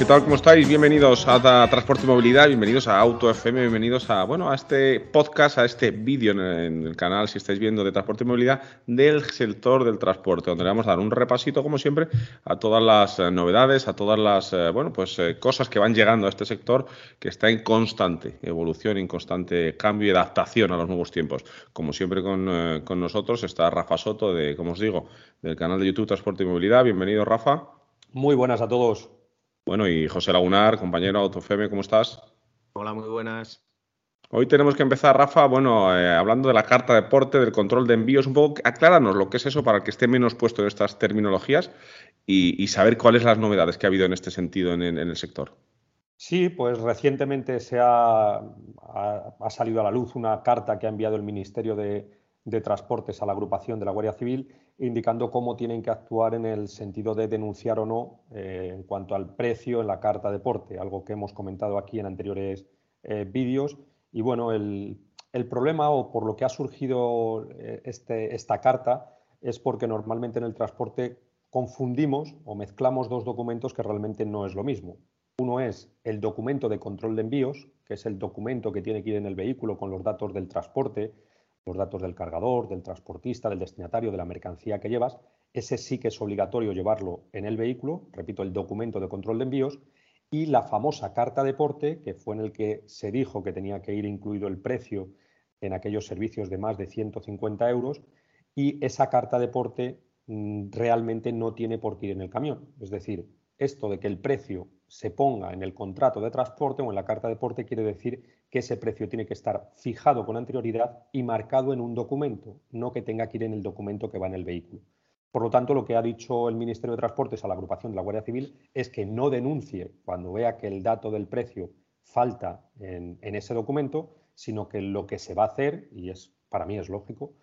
¿Qué tal? ¿Cómo estáis? Bienvenidos a, Transporte y Movilidad, bienvenidos a Auto FM, bienvenidos a, bueno, a este podcast, a este vídeo en, el canal, si estáis viendo, de Transporte y Movilidad del sector del transporte, donde le vamos a dar un repasito, como siempre, a todas las eh, novedades, a todas las, eh, bueno, pues eh, cosas que van llegando a este sector que está en constante evolución, en constante cambio y adaptación a los nuevos tiempos. Como siempre con, con nosotros está Rafa Soto, de, como os digo, del canal de YouTube Transporte y Movilidad. Bienvenido, Rafa. Muy buenas a todos. Bueno, y José Lagunar, compañero Autofeme, ¿cómo estás? Hola, muy buenas. Hoy tenemos que empezar, Rafa, bueno, eh, hablando de la carta de porte, del control de envíos, un poco, acláranos lo que es eso para que esté menos puesto en estas terminologías y, saber cuáles las novedades que ha habido en este sentido en, el sector. Sí, pues recientemente se ha, ha, salido a la luz una carta que ha enviado el Ministerio de, de Transportes a la agrupación de la Guardia Civil, indicando cómo tienen que actuar en el sentido de denunciar o no eh, en cuanto al precio en la carta de porte, algo que hemos comentado aquí en anteriores eh, vídeos. Y bueno, el, problema o por lo que ha surgido eh, este, esta carta es porque normalmente en el transporte confundimos o mezclamos dos documentos que realmente no es lo mismo. Uno es el documento de control de envíos, que es el documento que tiene que ir en el vehículo con los datos del transporte, los datos del cargador, del transportista, del destinatario, de la mercancía que llevas, ese sí que es obligatorio llevarlo en el vehículo, repito, el documento de control de envíos, y la famosa carta de porte, que fue en el que se dijo que tenía que ir incluido el precio en aquellos servicios de más de 150 euros, y esa carta de porte mm, realmente no tiene por qué ir en el camión. Es decir, esto de que el precio se ponga en el contrato de transporte o en la carta de porte quiere decir que ese precio tiene que estar fijado con anterioridad y marcado en un documento, no que tenga que ir en el documento que va en el vehículo. Por lo tanto, lo que ha dicho el Ministerio de Transportes a la agrupación de la Guardia Civil es que no denuncie cuando vea que el dato del precio falta en, ese documento, sino que lo que se va a hacer, y es para mí es lógico,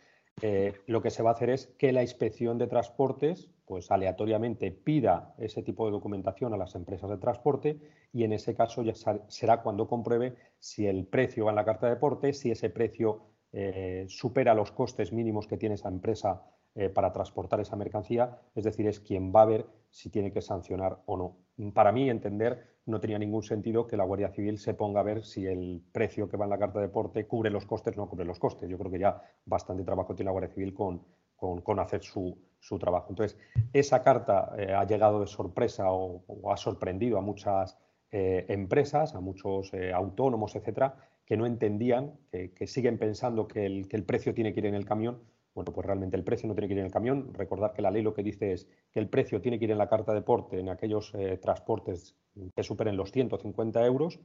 eh, lo que se va a hacer es que la inspección de transportes pues aleatoriamente pida ese tipo de documentación a las empresas de transporte y en ese caso ya será cuando compruebe si el precio va en la carta de deporte, si ese precio eh, supera los costes mínimos que tiene esa empresa eh, para transportar esa mercancía, es decir, es quien va a ver si tiene que sancionar o no. Para mí, entender, no tenía ningún sentido que la Guardia Civil se ponga a ver si el precio que va en la carta de deporte cubre los costes o no cubre los costes. Yo creo que ya bastante trabajo tiene la Guardia Civil con, con hacer su, su trabajo. Entonces, esa carta eh, ha llegado de sorpresa o, ha sorprendido a muchas eh, empresas, a muchos eh, autónomos, etcétera, que no entendían, que, siguen pensando que el, que el, precio tiene que ir en el camión. Bueno, pues realmente el precio no tiene que ir en el camión. Recordar que la ley lo que dice es que el precio tiene que ir en la carta de porte en aquellos transportes que superen los 150 euros,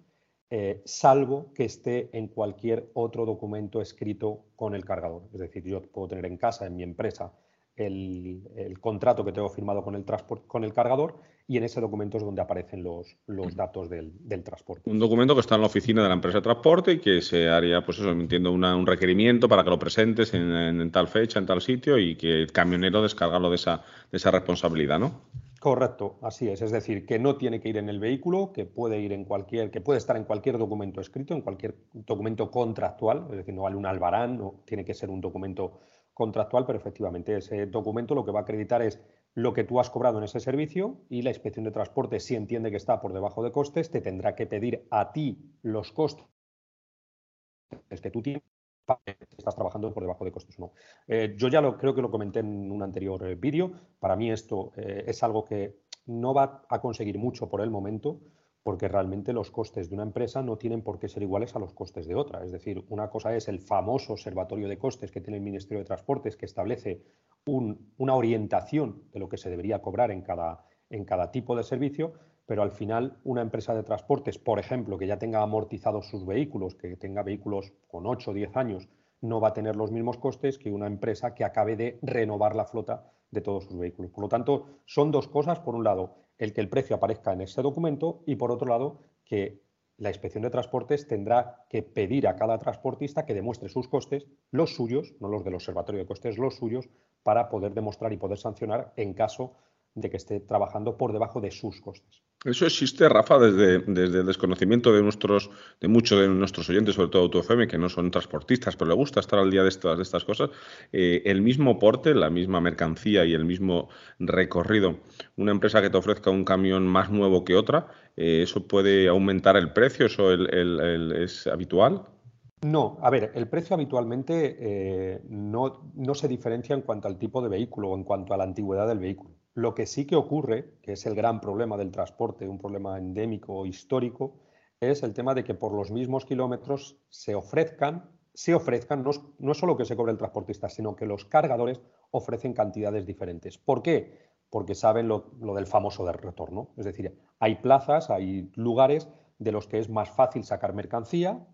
salvo que esté en cualquier otro documento escrito con el cargador. Es decir, yo puedo tener en casa, en mi empresa, el, contrato que tengo firmado con el, con el cargador y en ese documento es donde aparecen los, los datos del, transporte. Un documento que está en la oficina de la empresa de transporte y que se haría, pues eso, entiendo, un requerimiento para que lo presentes en, tal fecha, en tal sitio y que el camionero descargarlo de esa, de esa responsabilidad, ¿no? Correcto, así es. Es decir, que no tiene que ir en el vehículo, que puede ir en cualquier, que puede estar en cualquier documento escrito, en cualquier documento contractual, es decir, no vale un albarán, no tiene que ser un documento contractual, pero efectivamente ese documento lo que va a acreditar es lo que tú has cobrado en ese servicio y la inspección de transporte, si entiende que está por debajo de costes, te tendrá que pedir a ti los costes que tú tienes estás trabajando por debajo de costes o no. Eh, yo ya lo creo que lo comenté en un anterior eh, vídeo. Para mí esto eh, es algo que no va a conseguir mucho por el momento, porque realmente los costes de una empresa no tienen por qué ser iguales a los costes de otra. Es decir, una cosa es el famoso observatorio de costes que tiene el Ministerio de Transportes, que establece una orientación de lo que se debería cobrar en cada, en cada tipo de servicio, pero al final una empresa de transportes, por ejemplo, que ya tenga amortizados sus vehículos, que tenga vehículos con 8 o 10 años, no va a tener los mismos costes que una empresa que acabe de renovar la flota de todos sus vehículos. Por lo tanto, son dos cosas. Por un lado, el que el precio aparezca en ese documento y por otro lado, que la inspección de transportes tendrá que pedir a cada transportista que demuestre sus costes, los suyos, no los del observatorio de costes, los suyos, para poder demostrar y poder sancionar en caso de que esté trabajando por debajo de sus costes. Eso existe, Rafa, desde, desde el desconocimiento de nuestros, de muchos de nuestros oyentes, sobre todo AutoFM, que no son transportistas, pero le gusta estar al día de estas, de estas cosas. Eh, el mismo porte, la misma mercancía y el mismo recorrido, una empresa que te ofrezca un camión más nuevo que otra, eh, ¿eso puede aumentar el precio? ¿Eso es habitual? No, a ver, el precio habitualmente eh, no, no se diferencia en cuanto al tipo de vehículo o en cuanto a la antigüedad del vehículo. Lo que sí que ocurre, que es el gran problema del transporte, un problema endémico histórico, es el tema de que por los mismos kilómetros se ofrezcan, se ofrezcan, no, no solo que se cobre el transportista, sino que los cargadores ofrecen cantidades diferentes. ¿Por qué? Porque saben lo, del famoso del retorno. Es decir, hay plazas, hay lugares de los que es más fácil sacar mercancía,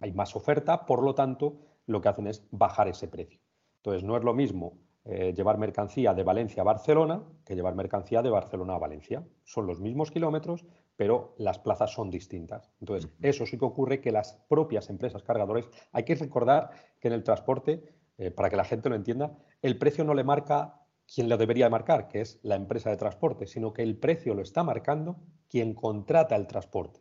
hay más oferta, por lo tanto, lo que hacen es bajar ese precio. Entonces, no es lo mismo eh, llevar mercancía de Valencia a Barcelona que llevar mercancía de Barcelona a Valencia. Son los mismos kilómetros, pero las plazas son distintas. Entonces, eso sí que ocurre que las propias empresas cargadores, hay que recordar que en el transporte, eh, para que la gente lo entienda, el precio no le marca quien lo debería marcar, que es la empresa de transporte, sino que el precio lo está marcando quien contrata el transporte.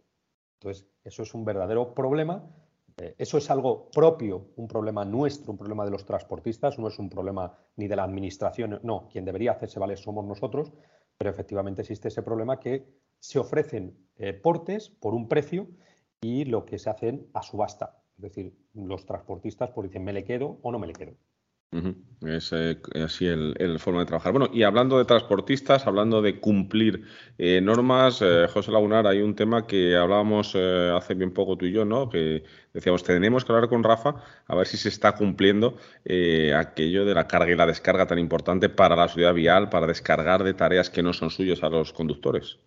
Entonces, eso es un verdadero problema eh, eso es algo propio, un problema nuestro, un problema de los transportistas, no es un problema ni de la administración, no, quien debería hacerse valer somos nosotros, pero efectivamente existe ese problema que se ofrecen eh, portes por un precio y lo que se hacen a subasta. Es decir, los transportistas pues dicen me le quedo o no me le quedo. Es eh, así el, forma de trabajar. Bueno, y hablando de transportistas, hablando de cumplir eh, normas, eh, José Lagunar, hay un tema que hablábamos hace bien poco tú y yo, ¿no? Que decíamos, tenemos que hablar con Rafa a ver si se está cumpliendo aquello de la carga y la descarga tan importante para la ciudad vial, para descargar de tareas que no son suyas a los conductores.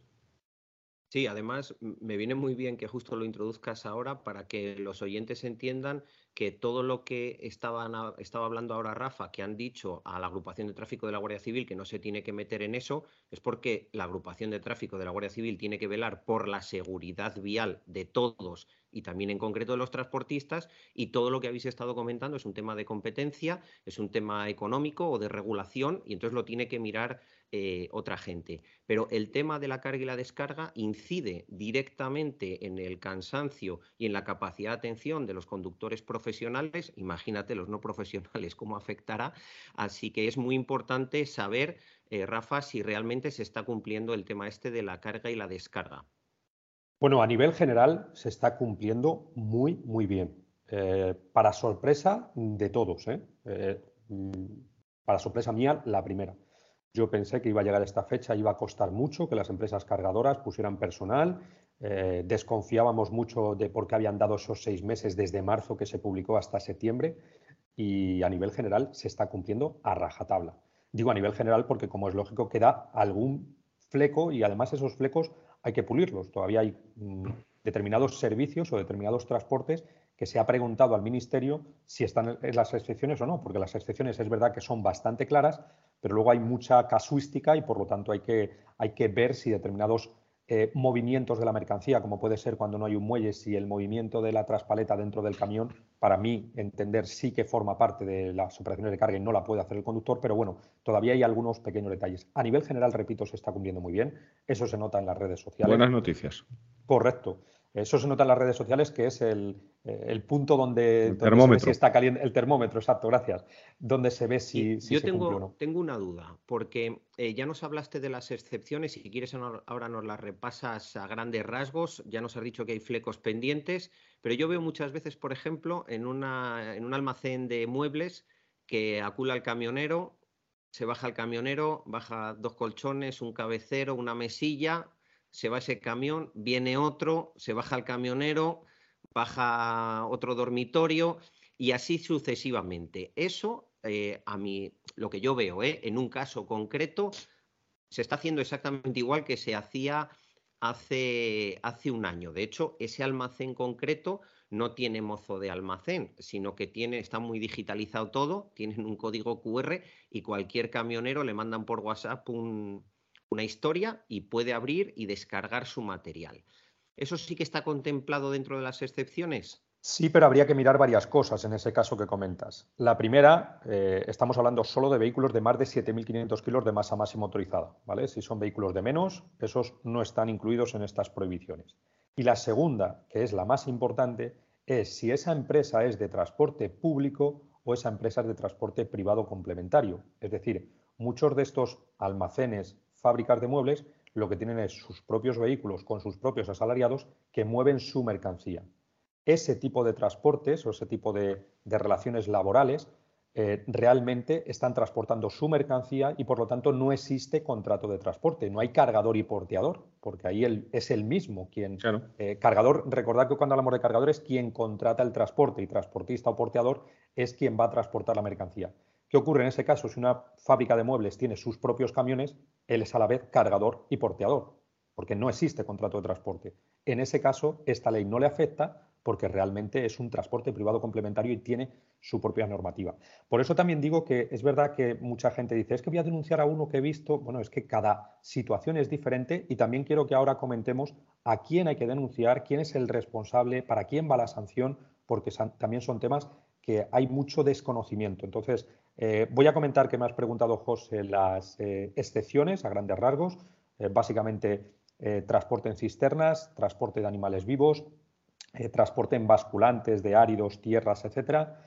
Sí, además me viene muy bien que justo lo introduzcas ahora para que los oyentes entiendan que todo lo que estaban, estaba hablando ahora Rafa, que han dicho a la agrupación de tráfico de la Guardia Civil que no se tiene que meter en eso, es porque la agrupación de tráfico de la Guardia Civil tiene que velar por la seguridad vial de todos y también en concreto de los transportistas y todo lo que habéis estado comentando es un tema de competencia, es un tema económico o de regulación y entonces lo tiene que mirar eh, otra gente. Pero el tema de la carga y la descarga incide directamente en el cansancio y en la capacidad de atención de los conductores profesionales. Imagínate los no profesionales cómo afectará. Así que es muy importante saber, eh, Rafa, si realmente se está cumpliendo el tema este de la carga y la descarga. Bueno, a nivel general se está cumpliendo muy, muy bien. Eh, para sorpresa de todos, mm, para sorpresa mía, la primera. Yo pensé que iba a llegar esta fecha, iba a costar mucho que las empresas cargadoras pusieran personal. Eh, desconfiábamos mucho de por qué habían dado esos seis meses desde marzo que se publicó hasta septiembre y a nivel general se está cumpliendo a rajatabla. Digo a nivel general porque, como es lógico, queda algún fleco y además esos flecos hay que pulirlos. Todavía hay mm, determinados servicios o determinados transportes que se ha preguntado al Ministerio si están en las excepciones o no, porque las excepciones es verdad que son bastante claras, pero luego hay mucha casuística y por lo tanto hay que, hay que ver si determinados eh, movimientos de la mercancía, como puede ser cuando no hay un muelle, si el movimiento de la traspaleta dentro del camión, para mí entender sí que forma parte de las operaciones de carga y no la puede hacer el conductor, pero bueno, todavía hay algunos pequeños detalles. A nivel general, repito, se está cumpliendo muy bien, eso se nota en las redes sociales. Buenas noticias. Correcto. Eso se nota en las redes sociales, que es el, eh, punto donde, se ve si está caliente. El termómetro, exacto, gracias. Donde se ve si, Yo tengo, o no. tengo una duda, porque eh, ya nos hablaste de las excepciones y si quieres ahora nos las repasas a grandes rasgos. Ya nos has dicho que hay flecos pendientes, pero yo veo muchas veces, por ejemplo, en, una, en un almacén de muebles que acula el camionero, se baja el camionero, baja dos colchones, un cabecero, una mesilla, se va ese camión, viene otro, se baja el camionero, baja otro dormitorio y así sucesivamente. Eso, eh, a mí, lo que yo veo, eh, en un caso concreto, se está haciendo exactamente igual que se hacía hace, hace un año. De hecho, ese almacén concreto no tiene mozo de almacén, sino que tiene, está muy digitalizado todo, tienen un código QR y cualquier camionero le mandan por WhatsApp una historia y puede abrir y descargar su material. ¿Eso sí que está contemplado dentro de las excepciones? Sí, pero habría que mirar varias cosas en ese caso que comentas. La primera, eh, estamos hablando solo de vehículos de más de 7.500 kilos de masa máxima autorizada. ¿vale? Si son vehículos de menos, esos no están incluidos en estas prohibiciones. Y la segunda, que es la más importante, es si esa empresa es de transporte público o esa empresa es de transporte privado complementario. Es decir, muchos de estos almacenes, fábricas de muebles, lo que tienen es sus propios vehículos con sus propios asalariados que mueven su mercancía ese tipo de transportes o ese tipo de, relaciones laborales eh, realmente están transportando su mercancía y por lo tanto no existe contrato de transporte, no hay cargador y porteador, porque ahí es el mismo quien... Eh, cargador, recordad que cuando hablamos de cargador es quien contrata el transporte y transportista o porteador es quien va a transportar la mercancía. ¿Qué ocurre en ese caso? Si una fábrica de muebles tiene sus propios camiones, él es a la vez cargador y porteador, porque no existe contrato de transporte. En ese caso, esta ley no le afecta porque realmente es un transporte privado complementario y tiene su propia normativa. Por eso también digo que es verdad que mucha gente dice, es que voy a denunciar a uno que he visto, bueno, es que cada situación es diferente y también quiero que ahora comentemos a quién hay que denunciar, quién es el responsable, para quién va la sanción, porque también son temas que hay mucho desconocimiento. Entonces, eh, voy a comentar que me has preguntado, José, las eh, excepciones a grandes rasgos, eh, básicamente transporte en cisternas, transporte de animales vivos, transporte en basculantes de áridos, tierras, etcétera.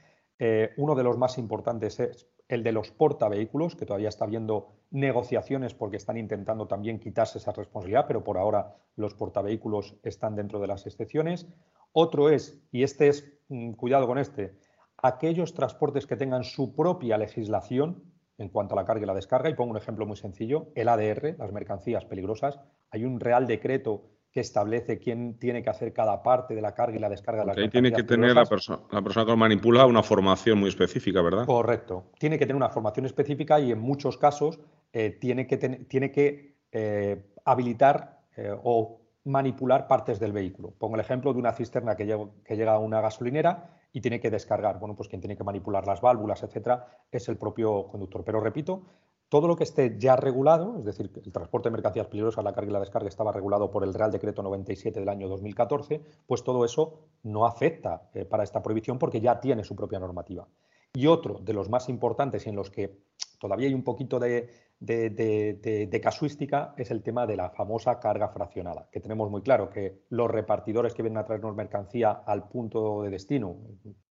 Uno de los más importantes es el de los portavehículos, que todavía está habiendo negociaciones porque están intentando también quitarse esa responsabilidad, pero por ahora los portavehículos están dentro de las excepciones. Otro es, y este es, mm, cuidado con este, aquellos transportes que tengan su propia legislación en cuanto a la carga y la descarga. Y pongo un ejemplo muy sencillo, el ADR, las mercancías peligrosas. Hay un real decreto que establece quién tiene que hacer cada parte de la carga y la descarga de las Ahí tiene que tener la, persona la persona que lo manipula una formación muy específica, ¿verdad? Correcto. Tiene que tener una formación específica y en muchos casos eh, tiene que, tiene que eh, habilitar eh, o manipular partes del vehículo. Pongo el ejemplo de una cisterna que que llega a una gasolinera y tiene que descargar. Bueno, pues quien tiene que manipular las válvulas, etcétera, es el propio conductor. Pero repito, todo lo que esté ya regulado, es decir, el transporte de mercancías peligrosas, la carga y la descarga estaba regulado por el Real Decreto 97 del año 2014, pues todo eso no afecta eh, para esta prohibición porque ya tiene su propia normativa. Y otro de los más importantes y en los que todavía hay un poquito de, de, casuística es el tema de la famosa carga fraccionada, que tenemos muy claro que los repartidores que vienen a traernos mercancía al punto de destino,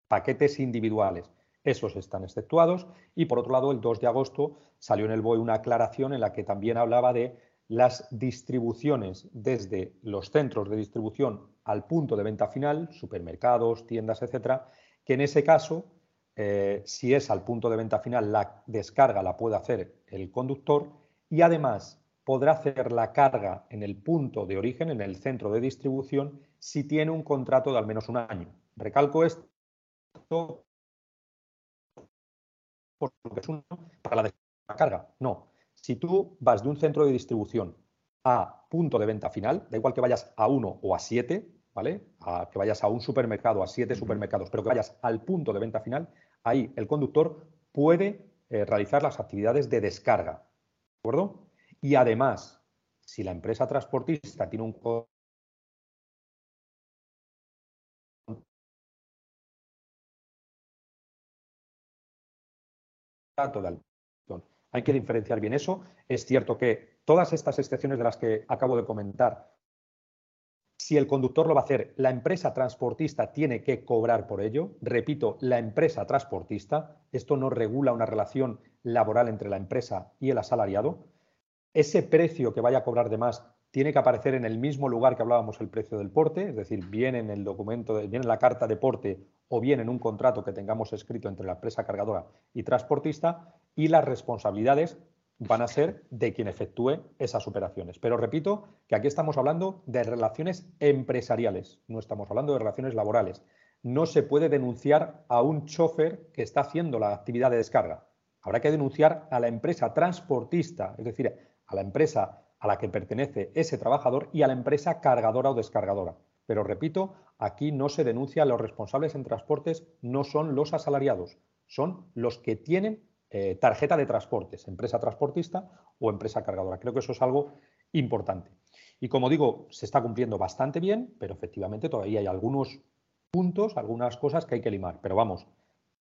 paquetes individuales, esos están exceptuados. Y por otro lado, el 2 de agosto salió en el BOE una aclaración en la que también hablaba de las distribuciones desde los centros de distribución al punto de venta final, supermercados, tiendas, etcétera, que en ese caso, eh, si es al punto de venta final, la descarga la puede hacer el conductor y además podrá hacer la carga en el punto de origen, en el centro de distribución, si tiene un contrato de al menos un año. Recalco esto para la descarga. No. Si tú vas de un centro de distribución a punto de venta final, da igual que vayas a uno o a siete, ¿vale? A, que vayas a un supermercado, a siete supermercados, pero que vayas al punto de venta final, ahí el conductor puede eh, realizar las actividades de descarga. ¿De acuerdo? Y además, si la empresa transportista tiene un Hay que diferenciar bien eso. Es cierto que todas estas excepciones de las que acabo de comentar, si el conductor lo va a hacer, la empresa transportista tiene que cobrar por ello. Repito, la empresa transportista, esto no regula una relación laboral entre la empresa y el asalariado. Ese precio que vaya a cobrar de más tiene que aparecer en el mismo lugar que hablábamos el precio del porte, es decir, bien en el documento, bien en la carta de porte o bien en un contrato que tengamos escrito entre la empresa cargadora y transportista, y las responsabilidades van a ser de quien efectúe esas operaciones. Pero repito que aquí estamos hablando de relaciones empresariales, no estamos hablando de relaciones laborales. No se puede denunciar a un chofer que está haciendo la actividad de descarga. Habrá que denunciar a la empresa transportista, es decir, a la empresa a la que pertenece ese trabajador y a la empresa cargadora o descargadora. Pero repito, aquí no se denuncia, los responsables en transportes no son los asalariados, son los que tienen eh, tarjeta de transportes, empresa transportista o empresa cargadora. Creo que eso es algo importante. Y como digo, se está cumpliendo bastante bien, pero efectivamente todavía hay algunos puntos, algunas cosas que hay que limar. Pero vamos,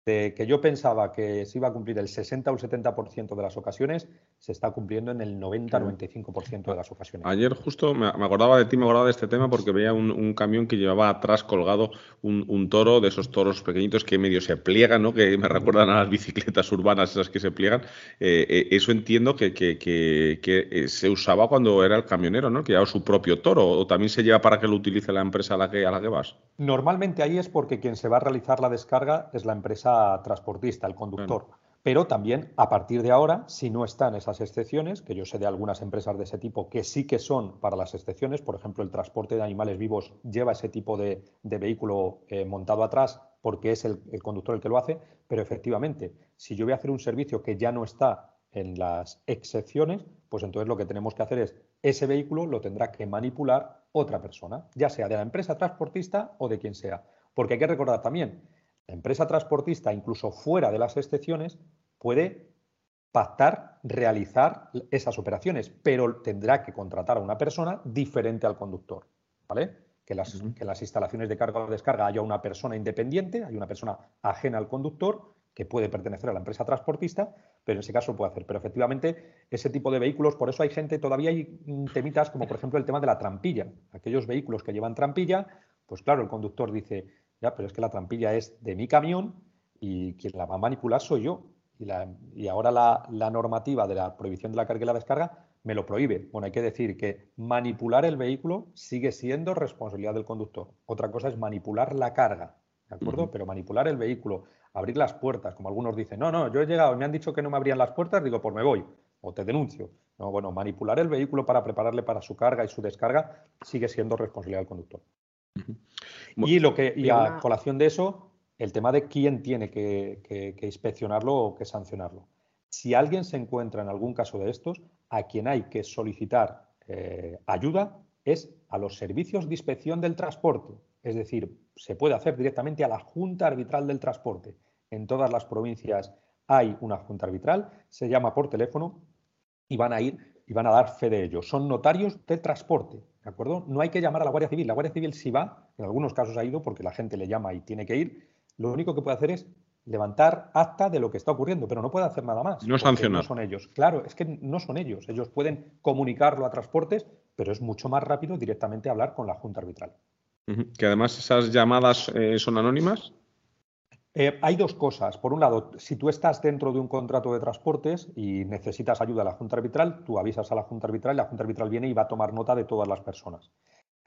de que yo pensaba que se iba a cumplir el 60 o el 70% de las ocasiones, se está cumpliendo en el 90-95% de las ocasiones. Ayer justo me, acordaba de ti, me acordaba de este tema porque veía un, camión que llevaba atrás colgado un, toro, de esos toros pequeñitos que medio se pliegan, ¿no? que me recuerdan a las bicicletas urbanas esas que se pliegan. Eh, eh, eso entiendo que, que, eh, se usaba cuando era el camionero, ¿no? que llevaba su propio toro, o también se lleva para que lo utilice la empresa a la que, a la que vas. Normalmente ahí es porque quien se va a realizar la descarga es la empresa transportista, el conductor. Pero también a partir de ahora, si no están esas excepciones, que yo sé de algunas empresas de ese tipo que sí que son para las excepciones, por ejemplo, el transporte de animales vivos lleva ese tipo de, vehículo eh, montado atrás porque es el, el conductor el que lo hace, pero efectivamente, si yo voy a hacer un servicio que ya no está en las excepciones, pues entonces lo que tenemos que hacer es ese vehículo lo tendrá que manipular otra persona, ya sea de la empresa transportista o de quien sea. Porque hay que recordar también la empresa transportista, incluso fuera de las excepciones, puede pactar, realizar esas operaciones, pero tendrá que contratar a una persona diferente al conductor. ¿Vale? Que, las, las instalaciones de carga o descarga haya una persona independiente, hay una persona ajena al conductor que puede pertenecer a la empresa transportista, pero en ese caso puede hacer. Pero efectivamente, ese tipo de vehículos, por eso hay gente, todavía hay temitas como por ejemplo el tema de la trampilla. Aquellos vehículos que llevan trampilla, pues claro, el conductor dice, ya, pero es que la trampilla es de mi camión y quien la va a manipular soy yo. Y, ahora la, normativa de la prohibición de la carga y la descarga me lo prohíbe. Bueno, hay que decir que manipular el vehículo sigue siendo responsabilidad del conductor. Otra cosa es manipular la carga, ¿de acuerdo? Pero manipular el vehículo, abrir las puertas, como algunos dicen, no, no, yo he llegado, me han dicho que no me abrían las puertas, digo, pues me voy o te denuncio. No, bueno, manipular el vehículo para prepararle para su carga y su descarga sigue siendo responsabilidad del conductor. Y, lo que, y a colación de eso, el tema de quién tiene que, inspeccionarlo o que sancionarlo. Si alguien se encuentra en algún caso de estos, a quien hay que solicitar eh, ayuda es a los servicios de inspección del transporte. Es decir, se puede hacer directamente a la Junta Arbitral del Transporte. En todas las provincias hay una Junta Arbitral, se llama por teléfono y van a ir y van a dar fe de ello. Son notarios del transporte. ¿De acuerdo? No hay que llamar a la Guardia Civil. La Guardia Civil sí va, en algunos casos ha ido porque la gente le llama y tiene que ir. Lo único que puede hacer es levantar acta de lo que está ocurriendo, pero no puede hacer nada más. No sancionar. No son ellos. Claro, es que no son ellos. Ellos pueden comunicarlo a transportes, pero es mucho más rápido directamente hablar con la Junta Arbitral. Que además esas llamadas eh, son anónimas. Eh, hay dos cosas. Por un lado, si tú estás dentro de un contrato de transportes y necesitas ayuda a la Junta Arbitral, tú avisas a la Junta Arbitral y la Junta Arbitral viene y va a tomar nota de todas las personas.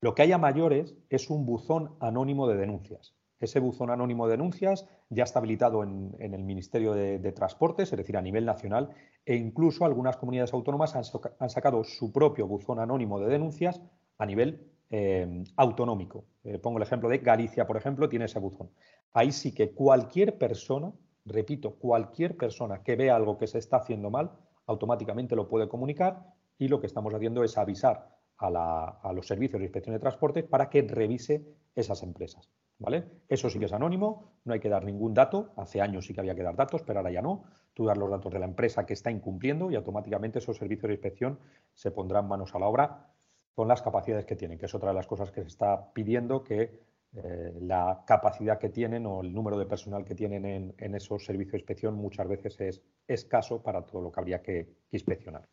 Lo que hay a mayores es un buzón anónimo de denuncias. Ese buzón anónimo de denuncias ya está habilitado en, el Ministerio de, Transportes, es decir, a nivel nacional, e incluso algunas comunidades autónomas han, sacado su propio buzón anónimo de denuncias a nivel eh, autonómico. Eh, pongo el ejemplo de Galicia, por ejemplo, tiene ese buzón ahí sí que cualquier persona, repito, cualquier persona que vea algo que se está haciendo mal, automáticamente lo puede comunicar y lo que estamos haciendo es avisar a, los servicios de inspección de transporte para que revise esas empresas. ¿Vale? Eso sí que es anónimo, no hay que dar ningún dato. Hace años sí que había que dar datos, pero ahora ya no. Tú das los datos de la empresa que está incumpliendo y automáticamente esos servicios de inspección se pondrán manos a la obra con las capacidades que tienen, que es otra de las cosas que se está pidiendo que eh, la capacidad que tienen o el número de personal que tienen en, esos servicios de inspección muchas veces es escaso para todo lo que habría que, inspeccionar.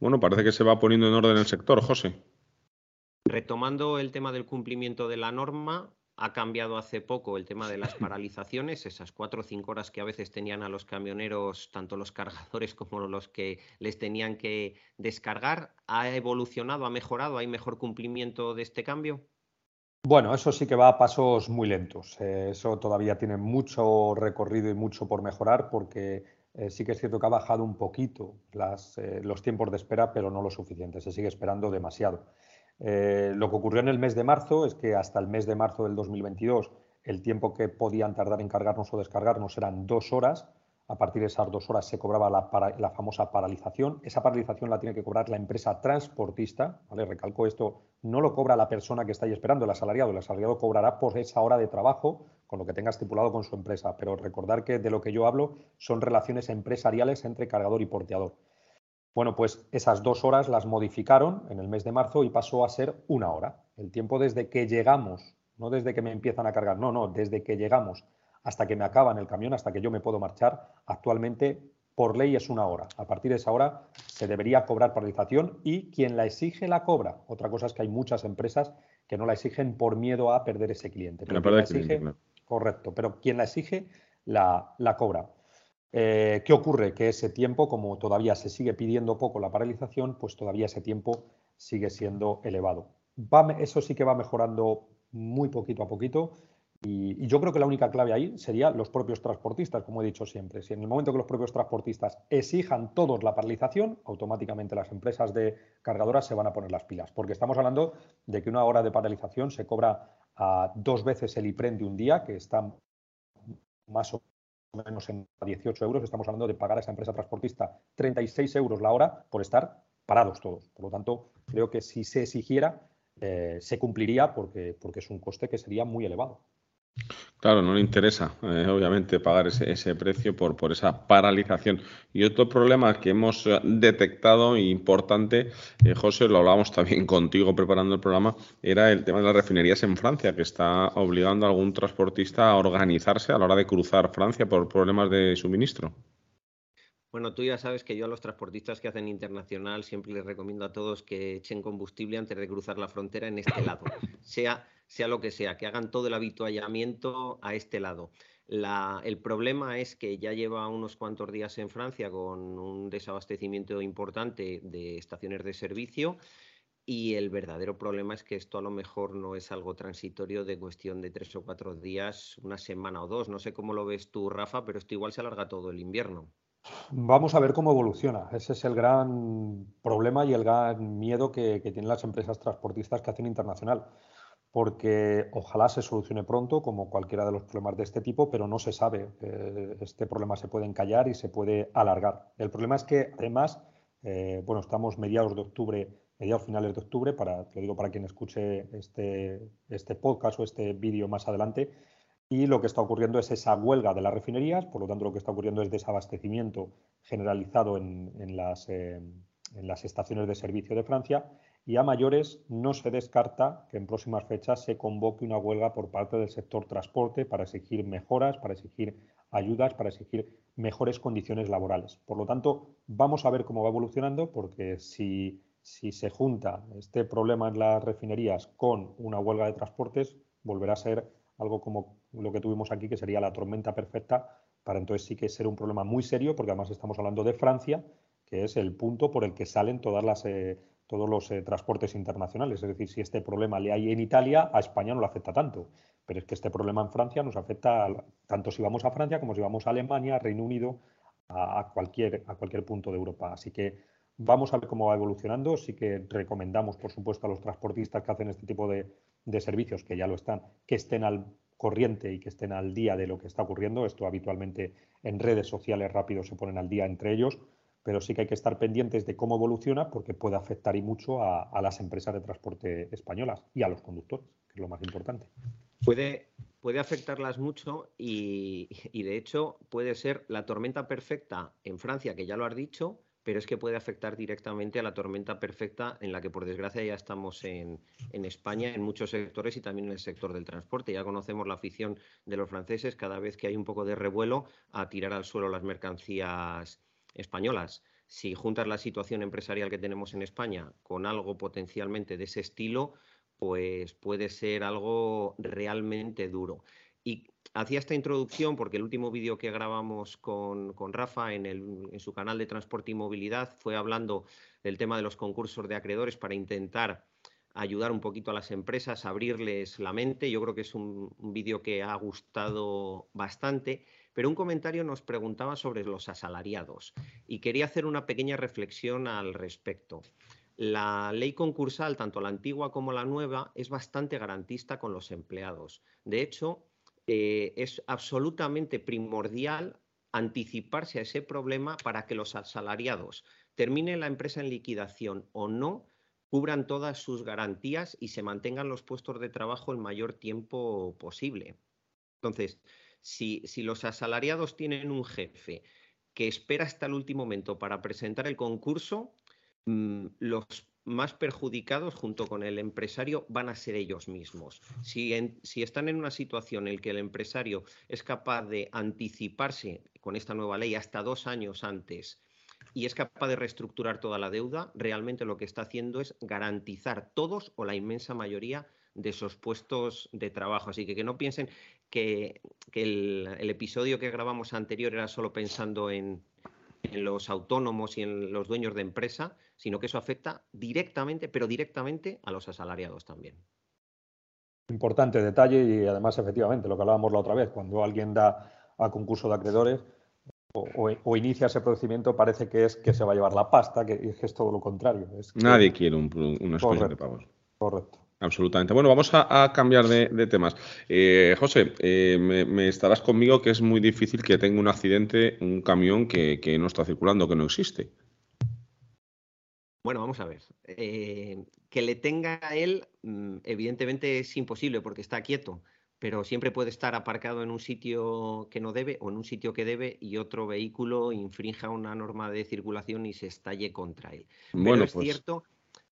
Bueno, parece que se va poniendo en orden el sector, José. Retomando el tema del cumplimiento de la norma, ha cambiado hace poco el tema de las paralizaciones, esas cuatro o cinco horas que a veces tenían a los camioneros, tanto los cargadores como los que les tenían que descargar. ¿Ha evolucionado, ha mejorado? ¿Hay mejor cumplimiento de este cambio? Bueno, eso sí que va a pasos muy lentos. Eh, eso todavía tiene mucho recorrido y mucho por mejorar porque eh, sí que es cierto que ha bajado un poquito eh, los tiempos de espera, pero no lo suficiente. Se sigue esperando demasiado. lo que ocurrió en el mes de marzo es que hasta el mes de marzo del 2022 el tiempo que podían tardar en cargarnos o descargarnos eran dos horas. A partir de esas dos horas se cobraba la, famosa paralización. Esa paralización la tiene que cobrar la empresa transportista. Recalco esto, no lo cobra la persona que está ahí esperando, el asalariado. El asalariado cobrará por esa hora de trabajo con lo que tenga estipulado con su empresa. Pero recordar que de lo que yo hablo son relaciones empresariales entre cargador y porteador. Bueno, pues esas dos horas las modificaron en el mes de marzo y pasó a ser una hora. El tiempo desde que llegamos, no desde que me empiezan a cargar, no, no, desde que llegamos hasta que me acaban el camión, hasta que yo me puedo marchar, actualmente por ley es una hora. A partir de esa hora se debería cobrar paralización y quien la exige la cobra. Otra cosa es que hay muchas empresas que no la exigen por miedo a perder ese cliente. Pero la exige, Correcto, pero quien la exige la, cobra. Eh, ¿Qué ocurre? Que ese tiempo, como todavía se sigue pidiendo poco la paralización, pues todavía ese tiempo sigue siendo elevado. eso sí que va mejorando muy poquito a poquito y, yo creo que la única clave ahí sería los propios transportistas, como he dicho siempre. Si en el momento que los propios transportistas exijan todos la paralización, automáticamente las empresas de cargadoras se van a poner las pilas, porque estamos hablando de que una hora de paralización se cobra a dos veces el IPREN de un día, que está más o menos en 18 euros. Estamos hablando de pagar a esa empresa transportista 36 euros la hora por estar parados todos. Por lo tanto, creo que si se exigiera, eh, se cumpliría porque, porque es un coste que sería muy elevado. Claro, no le interesa, eh, obviamente, pagar ese, precio por, esa paralización. Y otro problema que hemos eh, detectado importante, eh, José, lo hablábamos también contigo preparando el programa, era el tema de las refinerías en Francia, que está obligando a algún transportista a organizarse a la hora de cruzar Francia por problemas de suministro. Bueno, tú ya sabes que yo a los transportistas que hacen internacional siempre les recomiendo a todos que echen combustible antes de cruzar la frontera en este lado, sea, sea lo que sea, que hagan todo el habituallamiento a este lado. el problema es que ya lleva unos cuantos días en Francia con un desabastecimiento importante de estaciones de servicio y el verdadero problema es que esto a lo mejor no es algo transitorio de cuestión de tres o cuatro días, una semana o dos. No sé cómo lo ves tú, Rafa, pero esto igual se alarga todo el invierno. Vamos a ver cómo evoluciona. Ese es el gran problema y el gran miedo que, tienen las empresas transportistas que hacen internacional. Porque ojalá se solucione pronto, como cualquiera de los problemas de este tipo, pero no se sabe. Eh, este problema se puede encallar y se puede alargar. El problema es que, además, eh, bueno, estamos mediados de octubre, mediados finales de octubre, para, lo digo para quien escuche este, este podcast o este vídeo más adelante, y lo que está ocurriendo es esa huelga de las refinerías, por lo tanto lo que está ocurriendo es desabastecimiento generalizado en, eh, en las estaciones de servicio de Francia y a mayores no se descarta que en próximas fechas se convoque una huelga por parte del sector transporte para exigir mejoras, para exigir ayudas, para exigir mejores condiciones laborales. Por lo tanto, vamos a ver cómo va evolucionando porque si, si se junta este problema en las refinerías con una huelga de transportes, volverá a ser algo como lo que tuvimos aquí, que sería la tormenta perfecta, para entonces sí que ser un problema muy serio, porque además estamos hablando de Francia, que es el punto por el que salen todas las, eh, todos los eh, transportes internacionales. Es decir, si este problema le hay en Italia, a España no le afecta tanto. Pero es que este problema en Francia nos afecta tanto si vamos a Francia como si vamos a Alemania, Reino Unido, a, cualquier, a cualquier punto de Europa. Así que vamos a ver cómo va evolucionando. Sí que recomendamos, por supuesto, a los transportistas que hacen este tipo de, de servicios que ya lo están, que estén al corriente y que estén al día de lo que está ocurriendo. Esto habitualmente en redes sociales rápido se ponen al día entre ellos, pero sí que hay que estar pendientes de cómo evoluciona porque puede afectar y mucho a, las empresas de transporte españolas y a los conductores, que es lo más importante. Puede, puede afectarlas mucho y, y de hecho puede ser la tormenta perfecta en Francia, que ya lo has dicho, pero es que puede afectar directamente a la tormenta perfecta en la que por desgracia ya estamos en, España en muchos sectores y también en el sector del transporte. Ya conocemos la afición de los franceses cada vez que hay un poco de revuelo a tirar al suelo las mercancías españolas. Si juntas la situación empresarial que tenemos en España con algo potencialmente de ese estilo, pues puede ser algo realmente duro. Y hacía esta introducción porque el último vídeo que grabamos con, Rafa en, su canal de Transporte y Movilidad fue hablando del tema de los concursos de acreedores para intentar ayudar un poquito a las empresas, abrirles la mente. Yo creo que es un, vídeo que ha gustado bastante, pero un comentario nos preguntaba sobre los asalariados y quería hacer una pequeña reflexión al respecto. La ley concursal, tanto la antigua como la nueva, es bastante garantista con los empleados. De hecho, eh, es absolutamente primordial anticiparse a ese problema para que los asalariados termine la empresa en liquidación o no, cubran todas sus garantías y se mantengan los puestos de trabajo el mayor tiempo posible. Entonces, si, los asalariados tienen un jefe que espera hasta el último momento para presentar el concurso, mm, los más perjudicados junto con el empresario van a ser ellos mismos. Si, si, están en una situación en que el empresario es capaz de anticiparse con esta nueva ley hasta dos años antes y es capaz de reestructurar toda la deuda, realmente lo que está haciendo es garantizar todos o la inmensa mayoría de esos puestos de trabajo. Así que que no piensen que, el, episodio que grabamos anterior era solo pensando en, los autónomos y en los dueños de empresa, sino que eso afecta directamente, pero directamente a los asalariados también. Importante detalle y además efectivamente lo que hablábamos la otra vez, cuando alguien da a concurso de acreedores o, inicia ese procedimiento parece que es que se va a llevar la pasta, que, es todo lo contrario. Nadie quiere un, un de pagos. Correcto. Absolutamente. Bueno, vamos a, cambiar de, temas. Eh, José, eh, me, estarás conmigo que es muy difícil que tenga un accidente un camión que, no está circulando, que no existe. Bueno, vamos a ver. Eh, que le tenga a él, mm, evidentemente es imposible porque está quieto, pero siempre puede estar aparcado en un sitio que no debe o en un sitio que debe y otro vehículo infrinja una norma de circulación y se estalle contra él. Bueno, es pues cierto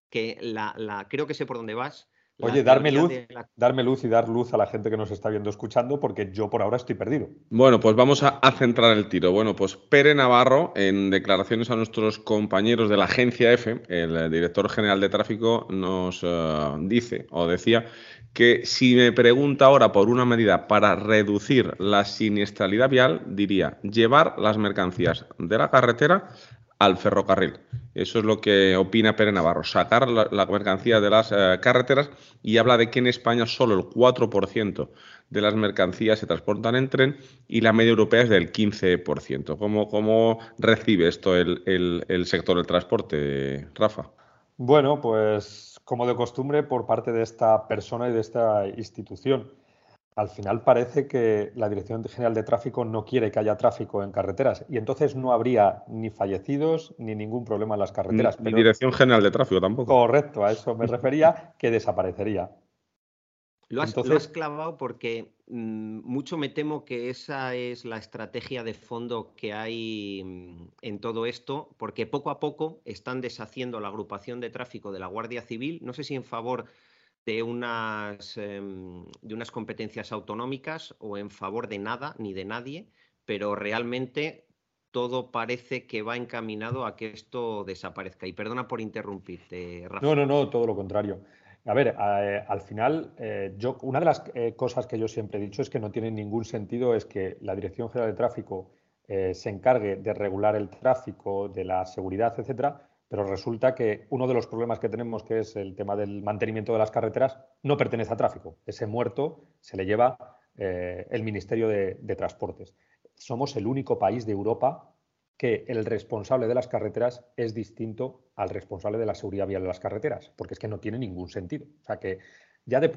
que la, creo que sé por dónde vas Oye, darme luz, darme luz y dar luz a la gente que nos está viendo escuchando, porque yo por ahora estoy perdido. Bueno, pues vamos a, centrar el tiro. Bueno, pues Pere Navarro, en declaraciones a nuestros compañeros de la agencia F, el director general de tráfico, nos eh, dice o decía que si me pregunta ahora por una medida para reducir la siniestralidad vial, diría llevar las mercancías de la carretera al ferrocarril. Eso es lo que opina Pere Navarro, sacar la, mercancía de las eh, carreteras y habla de que en España solo el 4% de las mercancías se transportan en tren y la media europea es del 15%. ¿Cómo, cómo recibe esto el sector del transporte, Rafa? Bueno, pues como de costumbre por parte de esta persona y de esta institución al final parece que la Dirección General de Tráfico no quiere que haya tráfico en carreteras y entonces no habría ni fallecidos ni ningún problema en las carreteras. Ni, Dirección General de Tráfico tampoco. Correcto, a eso me refería, que desaparecería. Lo has, clavado porque mm, mucho me temo que esa es la estrategia de fondo que hay mm, en todo esto, porque poco a poco están deshaciendo la agrupación de tráfico de la Guardia Civil, no sé si en favor de unas, em, de unas competencias autonómicas o en favor de nada ni de nadie, pero realmente todo parece que va encaminado a que esto desaparezca. Y perdona por interrumpirte, Rafa. No, no, no, todo lo contrario. A ver, eh, al final, eh, yo, una de las eh, cosas que yo siempre he dicho es que no tiene ningún sentido es que la Dirección General de Tráfico se encargue de regular el tráfico, de la seguridad, etcétera, pero resulta que uno de los problemas que tenemos, que es el tema del mantenimiento de las carreteras, no pertenece a tráfico. Ese muerto se le lleva eh, el Ministerio de, Transportes. Somos el único país de Europa que el responsable de las carreteras es distinto al responsable de la seguridad vial de las carreteras, porque es que no tiene ningún sentido. O sea que ya de,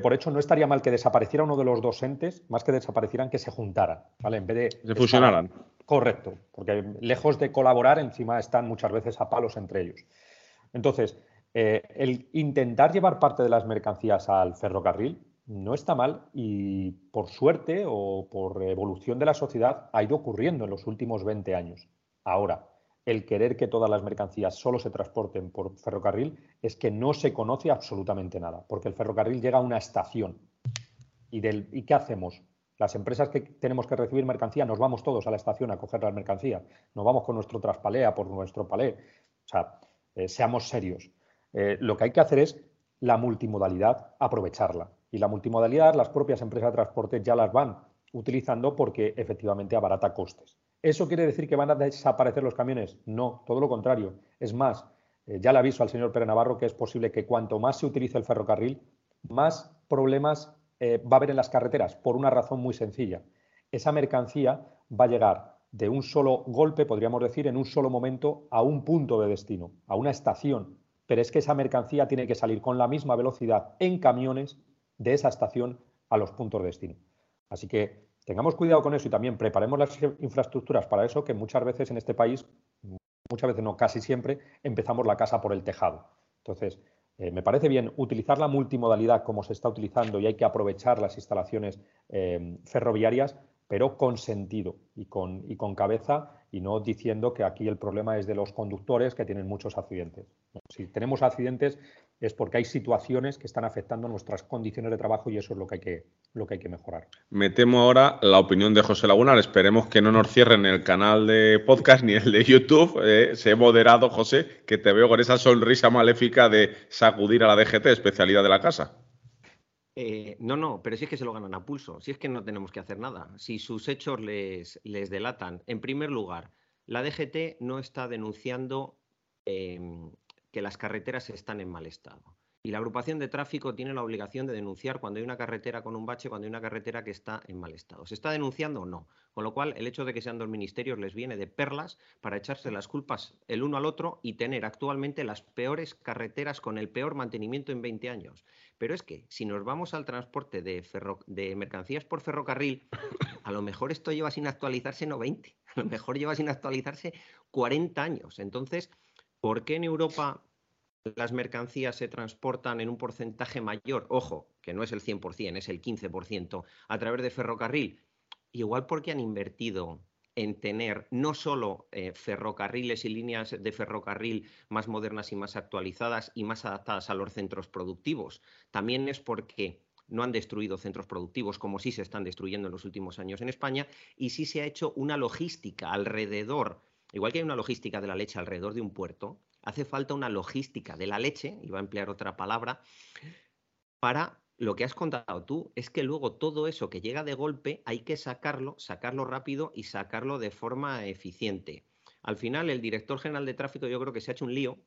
por hecho no estaría mal que desapareciera uno de los dos entes, más que desaparecieran que se juntaran, ¿vale? En vez de... Se fusionaran. Correcto, porque lejos de colaborar, encima están muchas veces a palos entre ellos. Entonces, eh, el intentar llevar parte de las mercancías al ferrocarril no está mal y por suerte o por evolución de la sociedad ha ido ocurriendo en los últimos 20 años. Ahora, el querer que todas las mercancías solo se transporten por ferrocarril es que no se conoce absolutamente nada, porque el ferrocarril llega a una estación. ¿Y, del, ¿y qué hacemos? Las empresas que tenemos que recibir mercancía, nos vamos todos a la estación a coger las mercancías, nos vamos con nuestro traspalea por nuestro palé. O sea, eh, seamos serios. Eh, lo que hay que hacer es la multimodalidad, aprovecharla. Y la multimodalidad, las propias empresas de transporte ya las van utilizando porque efectivamente abarata costes. ¿Eso quiere decir que van a desaparecer los camiones? No, todo lo contrario. Es más, eh, ya le aviso al señor Pérez Navarro que es posible que cuanto más se utilice el ferrocarril, más problemas eh, va a haber en las carreteras por una razón muy sencilla. Esa mercancía va a llegar de un solo golpe, podríamos decir, en un solo momento a un punto de destino, a una estación. Pero es que esa mercancía tiene que salir con la misma velocidad en camiones de esa estación a los puntos de destino. Así que tengamos cuidado con eso y también preparemos las infraestructuras para eso, que muchas veces en este país, muchas veces no, casi siempre, empezamos la casa por el tejado. Entonces, eh, me parece bien utilizar la multimodalidad como se está utilizando y hay que aprovechar las instalaciones eh, ferroviarias, pero con sentido y con, y con cabeza y no diciendo que aquí el problema es de los conductores que tienen muchos accidentes. Si tenemos accidentes es porque hay situaciones que están afectando nuestras condiciones de trabajo y eso es lo que hay que, lo que, hay que mejorar. Me temo ahora la opinión de José Laguna. Esperemos que no nos cierren el canal de podcast ni el de YouTube. Eh, se he moderado, José, que te veo con esa sonrisa maléfica de sacudir a la DGT, especialidad de la casa. Eh, no, no, pero si es que se lo ganan a pulso, si es que no tenemos que hacer nada, si sus hechos les, les delatan. En primer lugar, la DGT no está denunciando em, que las carreteras están en mal estado. Y la agrupación de tráfico tiene la obligación de denunciar cuando hay una carretera con un bache, cuando hay una carretera que está en mal estado. ¿Se está denunciando o no? Con lo cual, el hecho de que sean dos ministerios les viene de perlas para echarse las culpas el uno al otro y tener actualmente las peores carreteras con el peor mantenimiento en 20 años. Pero es que si nos vamos al transporte de, mercancías por ferrocarril, a lo mejor esto lleva sin actualizarse no 20, a lo mejor lleva sin actualizarse 40 años. Entonces, ¿Por qué en Europa las mercancías se transportan en un porcentaje mayor? Ojo, que no es el 100%, es el 15%, a través de ferrocarril. Igual porque han invertido en tener no solo eh, ferrocarriles y líneas de ferrocarril más modernas y más actualizadas y más adaptadas a los centros productivos, también es porque no han destruido centros productivos como sí se están destruyendo en los últimos años en España y sí se ha hecho una logística alrededor Igual que hay una logística de la leche alrededor de un puerto, hace falta una logística de la leche, y va a emplear otra palabra, para lo que has contado tú, es que luego todo eso que llega de golpe hay que sacarlo, sacarlo rápido y sacarlo de forma eficiente. Al final, el director general de tráfico yo creo que se ha hecho un lío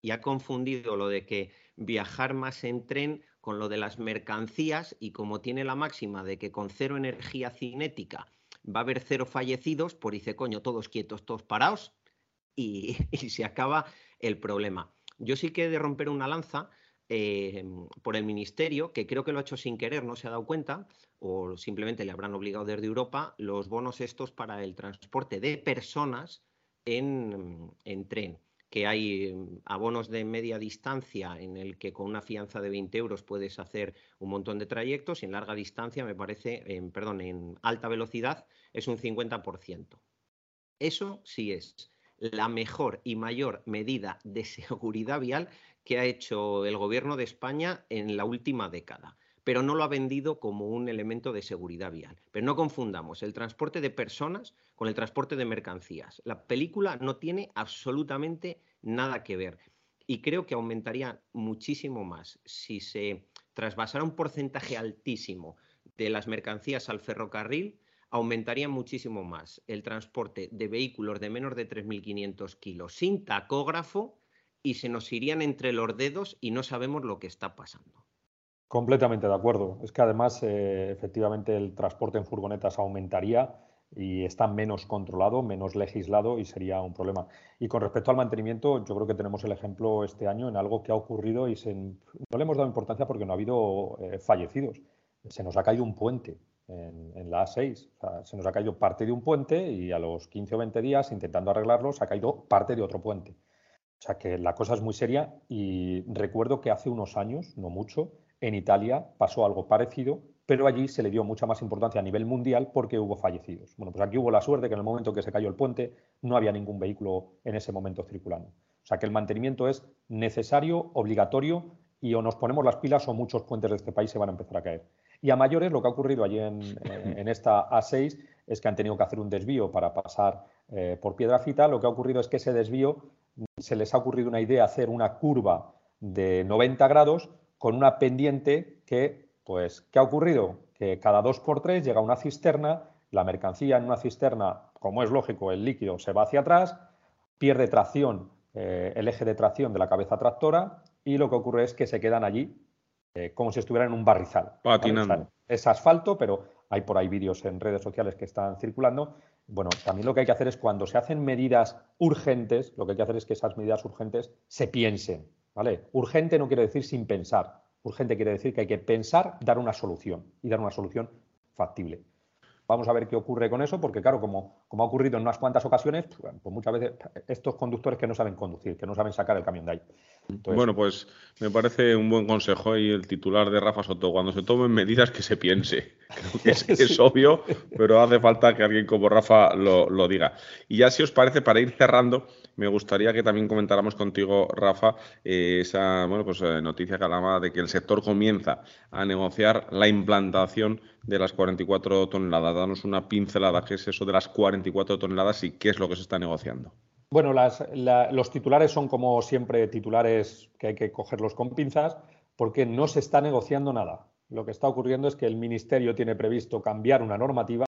y ha confundido lo de que viajar más en tren con lo de las mercancías y como tiene la máxima de que con cero energía cinética va a haber cero fallecidos, por dice, coño, todos quietos, todos parados, y, se acaba el problema. Yo sí que he de romper una lanza eh, por el ministerio, que creo que lo ha hecho sin querer, no se ha dado cuenta, o simplemente le habrán obligado desde Europa, los bonos estos para el transporte de personas en tren que hay mm, abonos de media distancia en el que con una fianza de 20 euros puedes hacer un montón de trayectos y en larga distancia me parece, perdón, en alta velocidad es un 50%. Eso sí es la mejor y mayor medida de seguridad vial que ha hecho el gobierno de España en la última década pero no lo ha vendido como un elemento de seguridad vial. Pero no confundamos el transporte de personas con el transporte de mercancías. La película no tiene absolutamente nada que ver. Y creo que aumentaría muchísimo más si se trasvasara un porcentaje altísimo de las mercancías al ferrocarril, aumentaría muchísimo más el transporte de vehículos de menos de 3.500 kilos sin tacógrafo y se nos irían entre los dedos y no sabemos lo que está pasando. Completamente de acuerdo. Es que además, eh, efectivamente, el transporte en furgonetas aumentaría y está menos controlado, menos legislado y sería un problema. Y con respecto al mantenimiento, yo creo que tenemos el ejemplo este año en algo que ha ocurrido y no le hemos dado importancia porque no ha habido eh, fallecidos. Se nos ha caído un puente en, la A6. se nos ha caído parte de un puente y a los 15 o 20 días, intentando arreglarlo, se ha caído parte de otro puente. O sea que la cosa es muy seria y recuerdo que hace unos años, no mucho, en Italia pasó algo parecido, pero allí se le dio mucha más importancia a nivel mundial porque hubo fallecidos. Bueno, pues aquí hubo la suerte que en el momento que se cayó el puente no había ningún vehículo en ese momento circulando. O sea que el mantenimiento es necesario, obligatorio y o nos ponemos las pilas o muchos puentes de este país se van a empezar a caer. Y a mayores, lo que ha ocurrido allí en, esta A6 es que han tenido que hacer un desvío para pasar eh, por Piedrafita. Lo que ha ocurrido es que ese desvío se les ha ocurrido una idea hacer una curva de 90 grados con una pendiente que, pues, ¿qué ha ocurrido? Que cada dos por tres llega una cisterna, la mercancía en una cisterna, como es lógico, el líquido se va hacia atrás, pierde tracción, eh, el eje de tracción de la cabeza tractora y lo que ocurre es que se quedan allí eh, como si estuvieran en un barrizal. Patinando. Es asfalto, pero hay por ahí vídeos en redes sociales que están circulando. Bueno, también lo que hay que hacer es cuando se hacen medidas urgentes, lo que hay que hacer es que esas medidas urgentes se piensen. ¿Vale? Urgente no quiere decir sin pensar. Urgente quiere decir que hay que pensar, dar una solución y dar una solución factible. Vamos a ver qué ocurre con eso, porque claro, como, como ha ocurrido en unas cuantas ocasiones, pues muchas veces estos conductores que no saben conducir, que no saben sacar el camión de ahí. bueno, pues me parece un buen consejo y el titular de Rafa Soto, cuando se tomen medidas que se piense. Creo que es, obvio, pero hace falta que alguien como Rafa lo, lo diga. Y ya si os parece, para ir cerrando, me gustaría que también comentáramos contigo, Rafa, eh, esa bueno, pues, eh, noticia que de que el sector comienza a negociar la implantación de las 44 toneladas. Danos una pincelada, ¿qué es eso de las 44 toneladas y qué es lo que se está negociando? Bueno, los titulares son como siempre titulares que hay que cogerlos con pinzas porque no se está negociando nada. Lo que está ocurriendo es que el Ministerio tiene previsto cambiar una normativa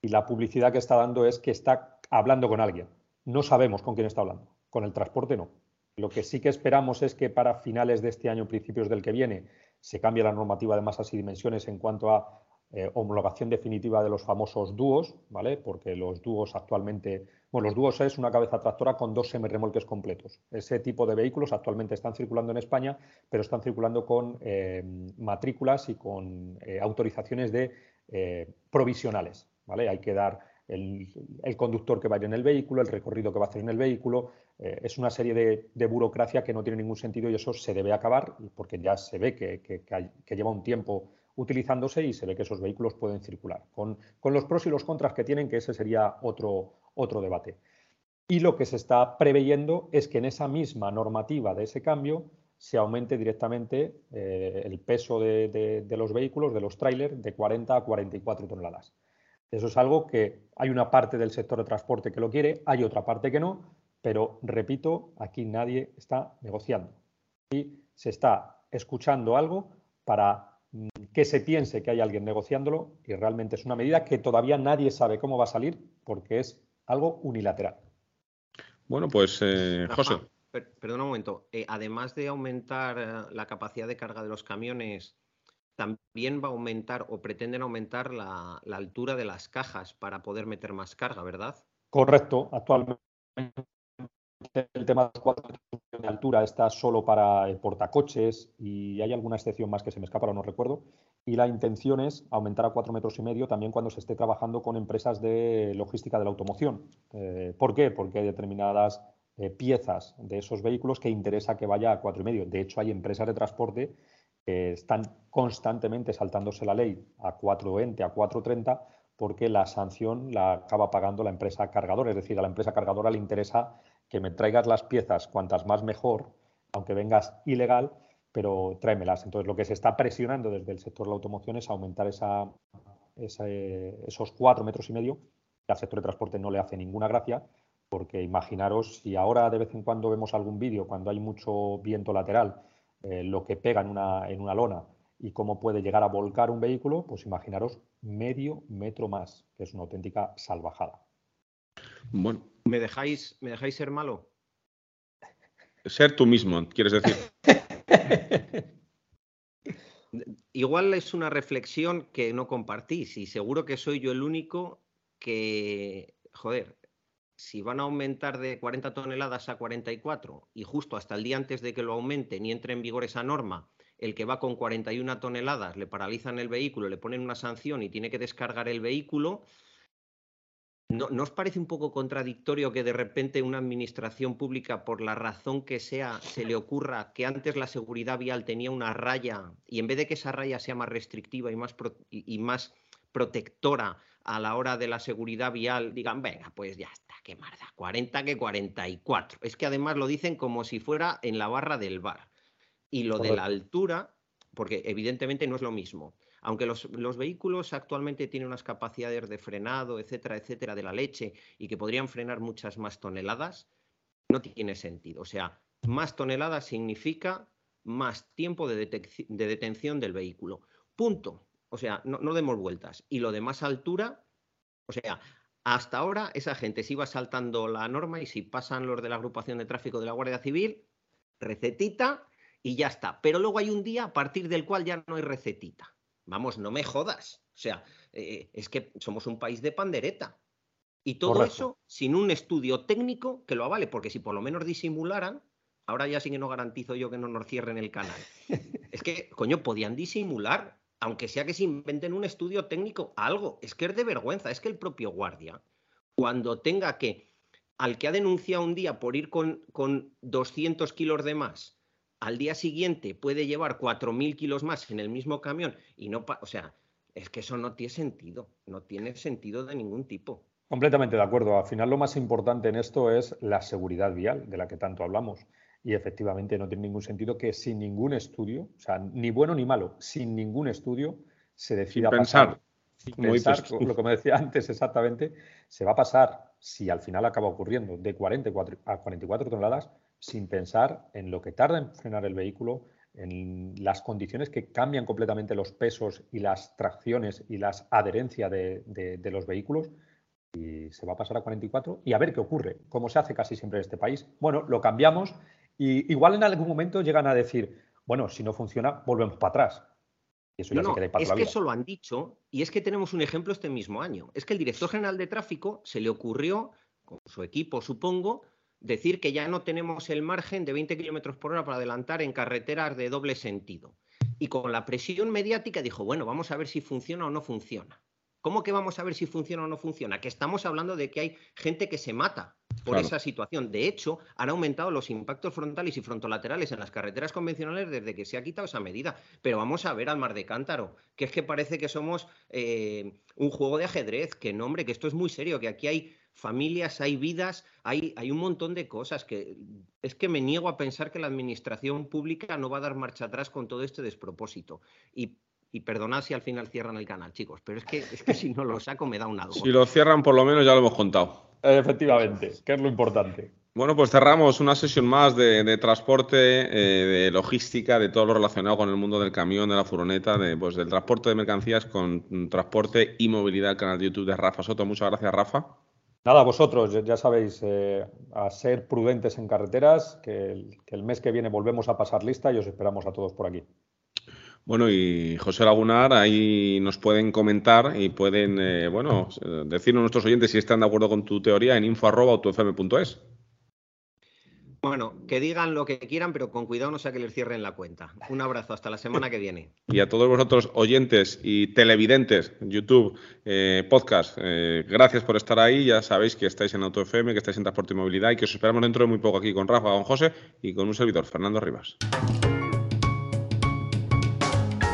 y la publicidad que está dando es que está hablando con alguien no sabemos con quién está hablando. Con el transporte no. Lo que sí que esperamos es que para finales de este año, principios del que viene, se cambie la normativa de masas y dimensiones en cuanto a eh, homologación definitiva de los famosos dúos, ¿vale? Porque los dúos actualmente, bueno, los dúos es una cabeza tractora con dos semirremolques completos. Ese tipo de vehículos actualmente están circulando en España, pero están circulando con eh, matrículas y con eh, autorizaciones de provisionales, ¿vale? Hay que dar el, conductor que va a ir en el vehículo, el recorrido que va a hacer en el vehículo. Eh, es una serie de, burocracia que no tiene ningún sentido y eso se debe acabar porque ya se ve que, lleva un tiempo utilizándose y se ve que esos vehículos pueden circular. Con, los pros y los contras que tienen, que ese sería otro, otro debate. Y lo que se está preveyendo es que en esa misma normativa de ese cambio se aumente directamente eh, el peso de, de, los vehículos, de los trailers, de 40 a 44 toneladas. Eso es algo que hay una parte del sector de transporte que lo quiere, hay otra parte que no, pero repito, aquí nadie está negociando. Y se está escuchando algo para mm, que se piense que hay alguien negociándolo y realmente es una medida que todavía nadie sabe cómo va a salir porque es algo unilateral. Bueno, pues eh, José. perdona un momento. Eh, además de aumentar eh, la capacidad de carga de los camiones también va a aumentar o pretenden aumentar la, altura de las cajas para poder meter más carga, ¿verdad? Correcto. Actualmente el tema de cuatro de altura está solo para portacoches y hay alguna excepción más que se me escapa, no recuerdo. Y la intención es aumentar a cuatro metros y medio también cuando se esté trabajando con empresas de logística de la automoción. Eh, ¿Por qué? Porque hay determinadas eh, piezas de esos vehículos que interesa que vaya a cuatro y medio. De hecho, hay empresas de transporte están constantemente saltándose la ley a 420, a 430, porque la sanción la acaba pagando la empresa cargadora. Es decir, a la empresa cargadora le interesa que me traigas las piezas cuantas más mejor, aunque vengas ilegal, pero tráemelas. Entonces, lo que se está presionando desde el sector de la automoción es aumentar esa, esos cuatro metros y medio. al sector de transporte no le hace ninguna gracia, porque imaginaros si ahora de vez en cuando vemos algún vídeo cuando hay mucho viento lateral eh, lo que pega en una, en una lona y cómo puede llegar a volcar un vehículo, pues imaginaros medio metro más, que es una auténtica salvajada. Bueno. ¿Me dejáis, ¿me dejáis ser malo? Ser tú mismo, quieres decir. Igual es una reflexión que no compartís y seguro que soy yo el único que, joder, si van a aumentar de 40 toneladas a 44 y justo hasta el día antes de que lo aumenten y entre en vigor esa norma, el que va con 41 toneladas le paralizan el vehículo, le ponen una sanción y tiene que descargar el vehículo, ¿no, os parece un poco contradictorio que de repente una administración pública, por la razón que sea, se le ocurra que antes la seguridad vial tenía una raya y en vez de que esa raya sea más restrictiva y más, y más protectora a la hora de la seguridad vial, digan, venga, pues ya está qué marda, 40 que 44. Es que además lo dicen como si fuera en la barra del bar. Y lo de la altura, porque evidentemente no es lo mismo. Aunque los, los, vehículos actualmente tienen unas capacidades de frenado, etcétera, etcétera, de la leche y que podrían frenar muchas más toneladas, no tiene sentido. O sea, más toneladas significa más tiempo de, de detención del vehículo. Punto. O sea, no, no demos vueltas. Y lo de más altura, o sea, hasta ahora esa gente se iba saltando la norma y si pasan los de la agrupación de tráfico de la Guardia Civil, recetita y ya está. Pero luego hay un día a partir del cual ya no hay recetita. Vamos, no me jodas. O sea, eh, es que somos un país de pandereta. Y todo eso sin un estudio técnico que lo avale, porque si por lo menos disimularan, ahora ya sí que no garantizo yo que no nos cierren el canal. es que, coño, podían disimular aunque sea que se inventen un estudio técnico, algo. Es que es de vergüenza, es que el propio guardia, cuando tenga que, al que ha denunciado un día por ir con, con 200 kilos de más, al día siguiente puede llevar 4.000 kilos más en el mismo camión y no, o sea, es que eso no tiene sentido, no tiene sentido de ningún tipo. Completamente de acuerdo. Al final lo más importante en esto es la seguridad vial, de la que tanto hablamos. Y efectivamente no tiene ningún sentido que sin ningún estudio, o sea, ni bueno ni malo, sin ningún estudio, se decida pensar. Sin pensar, lo que me decía antes exactamente, se va a pasar, si al final acaba ocurriendo, de 44 a 44 toneladas, sin pensar en lo que tarda en frenar el vehículo, en las condiciones que cambian completamente los pesos y las tracciones y las adherencias de, los vehículos. Y se va a pasar a 44 y a ver qué ocurre, como se hace casi siempre en este país. Bueno, lo cambiamos y igual en algún momento llegan a decir, bueno, si no funciona, volvemos para atrás. Y eso ya se queda para es que eso lo han dicho y es que tenemos un ejemplo este mismo año. Es que el director general de tráfico se le ocurrió, con su equipo supongo, decir que ya no tenemos el margen de 20 kilómetros por hora para adelantar en carreteras de doble sentido. Y con la presión mediática dijo, bueno, vamos a ver si funciona o no funciona. ¿Cómo que vamos a ver si funciona o no funciona? Que estamos hablando de que hay gente que se mata por esa situación. De hecho, han aumentado los impactos frontales y frontolaterales en las carreteras convencionales desde que se ha quitado esa medida. Pero vamos a ver al mar de cántaro, que es que parece que somos eh, un juego de ajedrez, que no, hombre, que esto es muy serio, que aquí hay familias, hay vidas, hay, hay, un montón de cosas que es que me niego a pensar que la administración pública no va a dar marcha atrás con todo este despropósito. Y, y perdonad si al final cierran el canal, chicos, pero es que, es que si no lo saco me da un algo. Si lo cierran, por lo menos ya lo hemos contado. Efectivamente, que es lo importante. Bueno, pues cerramos una sesión más de, transporte, eh, de logística, de todo lo relacionado con el mundo del camión, de la furgoneta, de, pues, del transporte de mercancías con transporte y movilidad, el canal de YouTube de Rafa Soto. Muchas gracias, Rafa. Nada, vosotros, ya sabéis, eh, a ser prudentes en carreteras, que el, mes que viene volvemos a pasar lista y os esperamos a todos por aquí. Bueno, y José Lagunar, ahí nos pueden comentar y pueden, eh, bueno, decirnos nuestros oyentes si están de acuerdo con tu teoría en info.autofm.es. Bueno, que digan lo que quieran, pero con cuidado no sea que les cierren la cuenta. Un abrazo, hasta la semana que viene. Y a todos vosotros oyentes y televidentes, YouTube, eh, podcast, eh, gracias por estar ahí. Ya sabéis que estáis en AutoFM, que estáis en Transporte y Movilidad y que os esperamos dentro de muy poco aquí con Rafa, con José y con un servidor, Fernando Rivas.